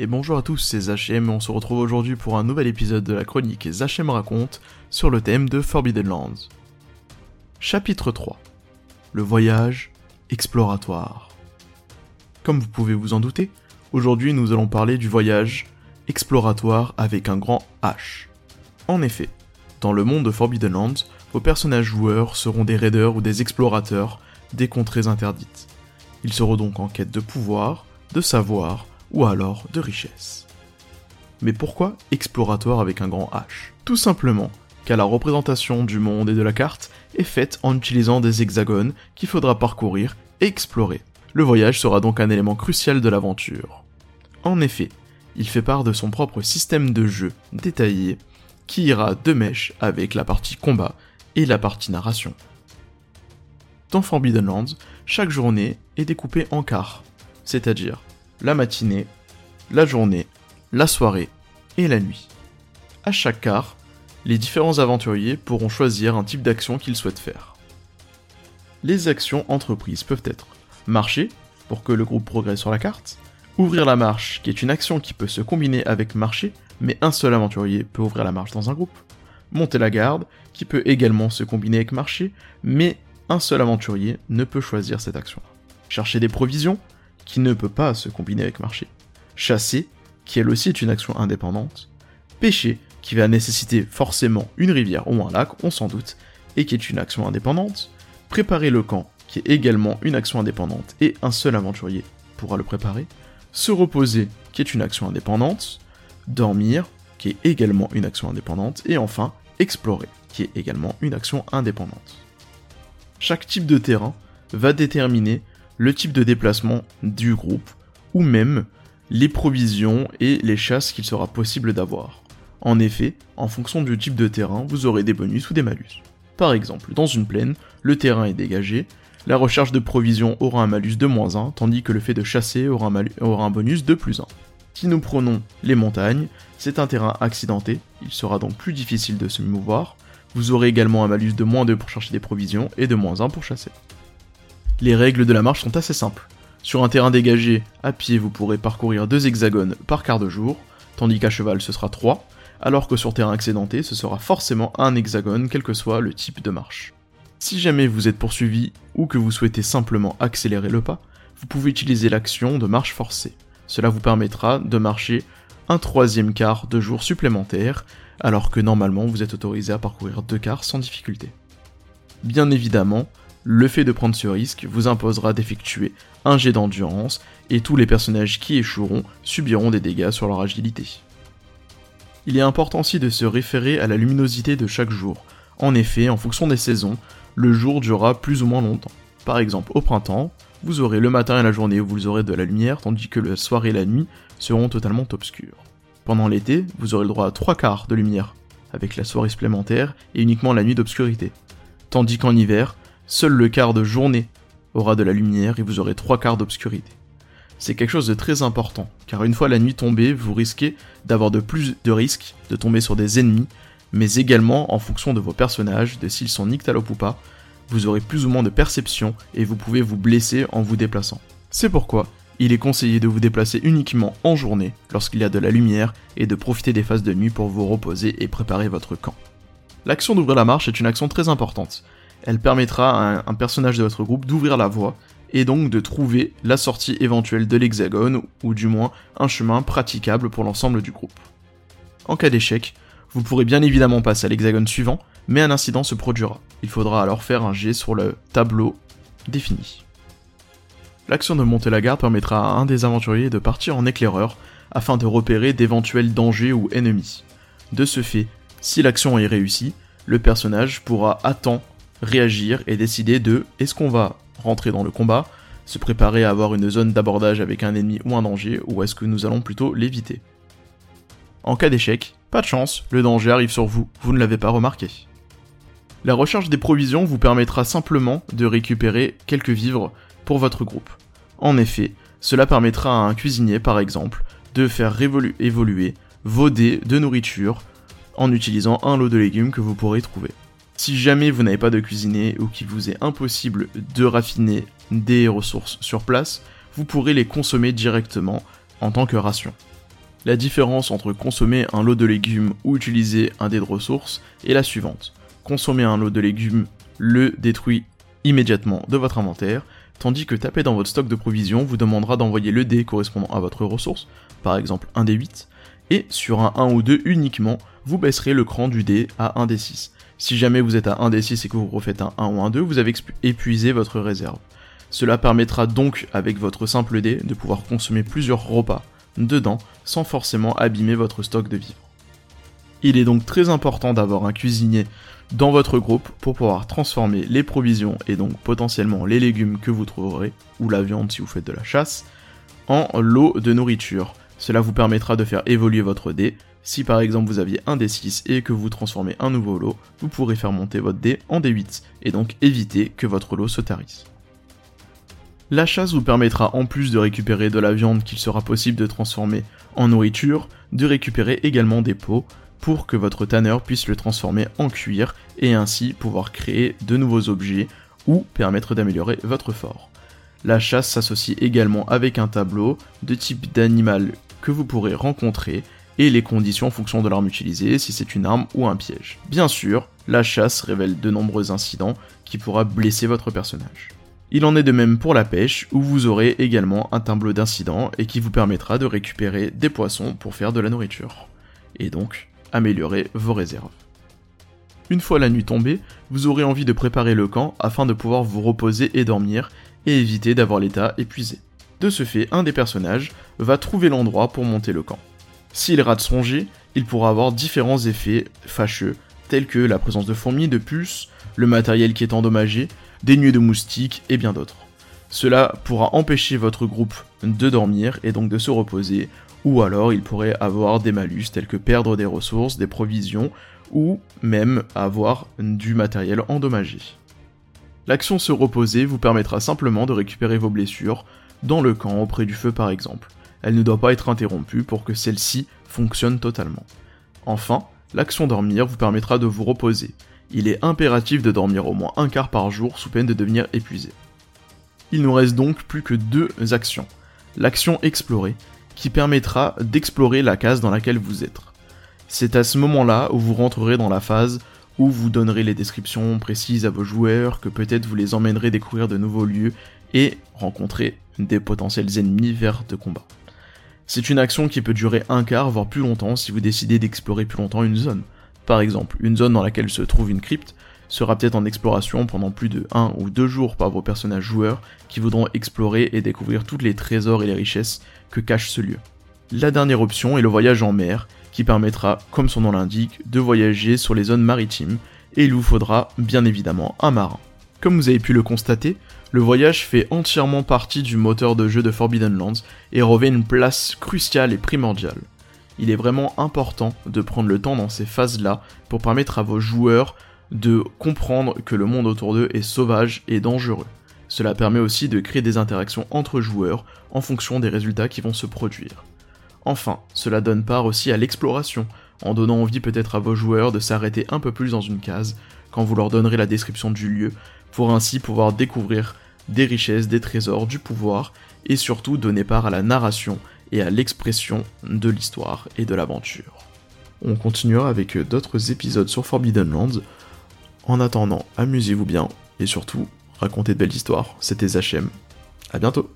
Et bonjour à tous, c'est Zachem et on se retrouve aujourd'hui pour un nouvel épisode de la chronique Zachem raconte sur le thème de Forbidden Lands. Chapitre 3 Le voyage exploratoire. Comme vous pouvez vous en douter, aujourd'hui nous allons parler du voyage exploratoire avec un grand H. En effet, dans le monde de Forbidden Lands, vos personnages joueurs seront des raiders ou des explorateurs des contrées interdites. Ils seront donc en quête de pouvoir, de savoir, ou alors de richesse. Mais pourquoi exploratoire avec un grand H? Tout simplement car la représentation du monde et de la carte est faite en utilisant des hexagones qu'il faudra parcourir et explorer. Le voyage sera donc un élément crucial de l'aventure. En effet, il fait part de son propre système de jeu détaillé qui ira de mèche avec la partie combat et la partie narration. Dans Forbidden Lands, chaque journée est découpée en quarts, c'est-à-dire la matinée, la journée, la soirée et la nuit. À chaque quart, les différents aventuriers pourront choisir un type d'action qu'ils souhaitent faire. Les actions entreprises peuvent être marcher, pour que le groupe progresse sur la carte, ouvrir la marche, qui est une action qui peut se combiner avec marcher, mais un seul aventurier peut ouvrir la marche dans un groupe, monter la garde, qui peut également se combiner avec marcher, mais un seul aventurier ne peut choisir cette action. Chercher des provisions, qui ne peut pas se combiner avec marcher. Chasser, qui elle aussi est une action indépendante. Pêcher, qui va nécessiter forcément une rivière ou un lac, on s'en doute, et qui est une action indépendante. Préparer le camp, qui est également une action indépendante, et un seul aventurier pourra le préparer. Se reposer, qui est une action indépendante. Dormir, qui est également une action indépendante. Et enfin, explorer, qui est également une action indépendante. Chaque type de terrain va déterminer le type de déplacement du groupe, ou même les provisions et les chasses qu'il sera possible d'avoir. En effet, en fonction du type de terrain, vous aurez des bonus ou des malus. Par exemple, dans une plaine, le terrain est dégagé, la recherche de provisions aura un malus de moins 1, tandis que le fait de chasser aura un, bonus de plus 1. Si nous prenons les montagnes, c'est un terrain accidenté, il sera donc plus difficile de se mouvoir, vous aurez également un malus de moins 2 pour chercher des provisions et de moins 1 pour chasser. Les règles de la marche sont assez simples. Sur un terrain dégagé, à pied, vous pourrez parcourir deux hexagones par quart de jour, tandis qu'à cheval ce sera 3, alors que sur terrain accidenté, ce sera forcément un hexagone, quel que soit le type de marche. Si jamais vous êtes poursuivi ou que vous souhaitez simplement accélérer le pas, vous pouvez utiliser l'action de marche forcée. Cela vous permettra de marcher un troisième quart de jour supplémentaire, alors que normalement vous êtes autorisé à parcourir deux quarts sans difficulté. Bien évidemment, le fait de prendre ce risque vous imposera d'effectuer un jet d'endurance et tous les personnages qui échoueront subiront des dégâts sur leur agilité. Il est important aussi de se référer à la luminosité de chaque jour. En effet, en fonction des saisons, le jour durera plus ou moins longtemps. Par exemple, au printemps, vous aurez le matin et la journée où vous aurez de la lumière, tandis que la soirée et la nuit seront totalement obscures. Pendant l'été, vous aurez le droit à trois quarts de lumière, avec la soirée supplémentaire et uniquement la nuit d'obscurité. Tandis qu'en hiver, seul le quart de journée aura de la lumière et vous aurez trois quarts d'obscurité. C'est quelque chose de très important, car une fois la nuit tombée, vous risquez d'avoir de plus de risques de tomber sur des ennemis, mais également en fonction de vos personnages, de s'ils sont nyctalopes ou pas, vous aurez plus ou moins de perception et vous pouvez vous blesser en vous déplaçant. C'est pourquoi il est conseillé de vous déplacer uniquement en journée lorsqu'il y a de la lumière et de profiter des phases de nuit pour vous reposer et préparer votre camp. L'action d'ouvrir la marche est une action très importante, elle permettra à un, personnage de votre groupe d'ouvrir la voie et donc de trouver la sortie éventuelle de l'hexagone, ou du moins un chemin praticable pour l'ensemble du groupe. En cas d'échec, vous pourrez bien évidemment passer à l'hexagone suivant, mais un incident se produira. Il faudra alors faire un jet sur le tableau défini. L'action de monter la garde permettra à un des aventuriers de partir en éclaireur afin de repérer d'éventuels dangers ou ennemis. De ce fait, si l'action est réussie, le personnage pourra attendre réagir et décider de est-ce qu'on va rentrer dans le combat, se préparer à avoir une zone d'abordage avec un ennemi ou un danger, ou est-ce que nous allons plutôt l'éviter. En cas d'échec, pas de chance, le danger arrive sur vous, vous ne l'avez pas remarqué. La recherche des provisions vous permettra simplement de récupérer quelques vivres pour votre groupe. En effet, cela permettra à un cuisinier par exemple de faire évoluer vos dés de nourriture en utilisant un lot de légumes que vous pourrez trouver. Si jamais vous n'avez pas de cuisinier ou qu'il vous est impossible de raffiner des ressources sur place, vous pourrez les consommer directement en tant que ration. La différence entre consommer un lot de légumes ou utiliser un dé de ressources est la suivante. Consommer un lot de légumes le détruit immédiatement de votre inventaire, tandis que taper dans votre stock de provisions vous demandera d'envoyer le dé correspondant à votre ressource, par exemple un dé 8, et sur un 1 ou 2 uniquement, vous baisserez le cran du dé à 1 d 6. Si jamais vous êtes à 1 d 6 et que vous refaites un 1 ou un 2, vous avez épuisé votre réserve. Cela permettra donc, avec votre simple dé, de pouvoir consommer plusieurs repas dedans sans forcément abîmer votre stock de vivres. Il est donc très important d'avoir un cuisinier dans votre groupe pour pouvoir transformer les provisions et donc potentiellement les légumes que vous trouverez, ou la viande si vous faites de la chasse, en lot de nourriture. Cela vous permettra de faire évoluer votre dé. Si par exemple vous aviez un D6 et que vous transformez un nouveau lot, vous pourrez faire monter votre dé en D8 et donc éviter que votre lot se tarisse. La chasse vous permettra en plus de récupérer de la viande qu'il sera possible de transformer en nourriture, de récupérer également des pots, pour que votre tanneur puisse le transformer en cuir et ainsi pouvoir créer de nouveaux objets ou permettre d'améliorer votre fort. La chasse s'associe également avec un tableau de type d'animal vous pourrez rencontrer et les conditions en fonction de l'arme utilisée, si c'est une arme ou un piège. Bien sûr, la chasse révèle de nombreux incidents qui pourra blesser votre personnage. Il en est de même pour la pêche, où vous aurez également un tableau d'incidents et qui vous permettra de récupérer des poissons pour faire de la nourriture. Et donc, améliorer vos réserves. Une fois la nuit tombée, vous aurez envie de préparer le camp afin de pouvoir vous reposer et dormir et éviter d'avoir l'état épuisé. De ce fait, un des personnages va trouver l'endroit pour monter le camp. S'il rate son jet, il pourra avoir différents effets fâcheux, tels que la présence de fourmis, de puces, le matériel qui est endommagé, des nuées de moustiques et bien d'autres. Cela pourra empêcher votre groupe de dormir et donc de se reposer ou alors il pourrait avoir des malus tels que perdre des ressources, des provisions, ou même avoir du matériel endommagé. L'action se reposer vous permettra simplement de récupérer vos blessures, dans le camp auprès du feu par exemple. Elle ne doit pas être interrompue pour que celle-ci fonctionne totalement. Enfin, l'action dormir vous permettra de vous reposer. Il est impératif de dormir au moins un quart par jour sous peine de devenir épuisé. Il nous reste donc plus que deux actions. L'action explorer, qui permettra d'explorer la case dans laquelle vous êtes. C'est à ce moment-là où vous rentrerez dans la phase où vous donnerez les descriptions précises à vos joueurs, que peut-être vous les emmènerez découvrir de nouveaux lieux et rencontrer des potentiels ennemis vers de combat. C'est une action qui peut durer un quart, voire plus longtemps si vous décidez d'explorer plus longtemps une zone. Par exemple, une zone dans laquelle se trouve une crypte sera peut-être en exploration pendant plus de 1 ou 2 jours par vos personnages joueurs qui voudront explorer et découvrir tous les trésors et les richesses que cache ce lieu. La dernière option est le voyage en mer, qui permettra, comme son nom l'indique, de voyager sur les zones maritimes, et il vous faudra bien évidemment un marin. Comme vous avez pu le constater, le voyage fait entièrement partie du moteur de jeu de Forbidden Lands et revêt une place cruciale et primordiale. Il est vraiment important de prendre le temps dans ces phases-là pour permettre à vos joueurs de comprendre que le monde autour d'eux est sauvage et dangereux. Cela permet aussi de créer des interactions entre joueurs en fonction des résultats qui vont se produire. Enfin, cela donne part aussi à l'exploration, en donnant envie peut-être à vos joueurs de s'arrêter un peu plus dans une case quand vous leur donnerez la description du lieu, pour ainsi pouvoir découvrir des richesses, des trésors, du pouvoir, et surtout donner part à la narration et à l'expression de l'histoire et de l'aventure. On continuera avec d'autres épisodes sur Forbidden Lands. En attendant, amusez-vous bien et surtout, racontez de belles histoires. C'était Zachem. À bientôt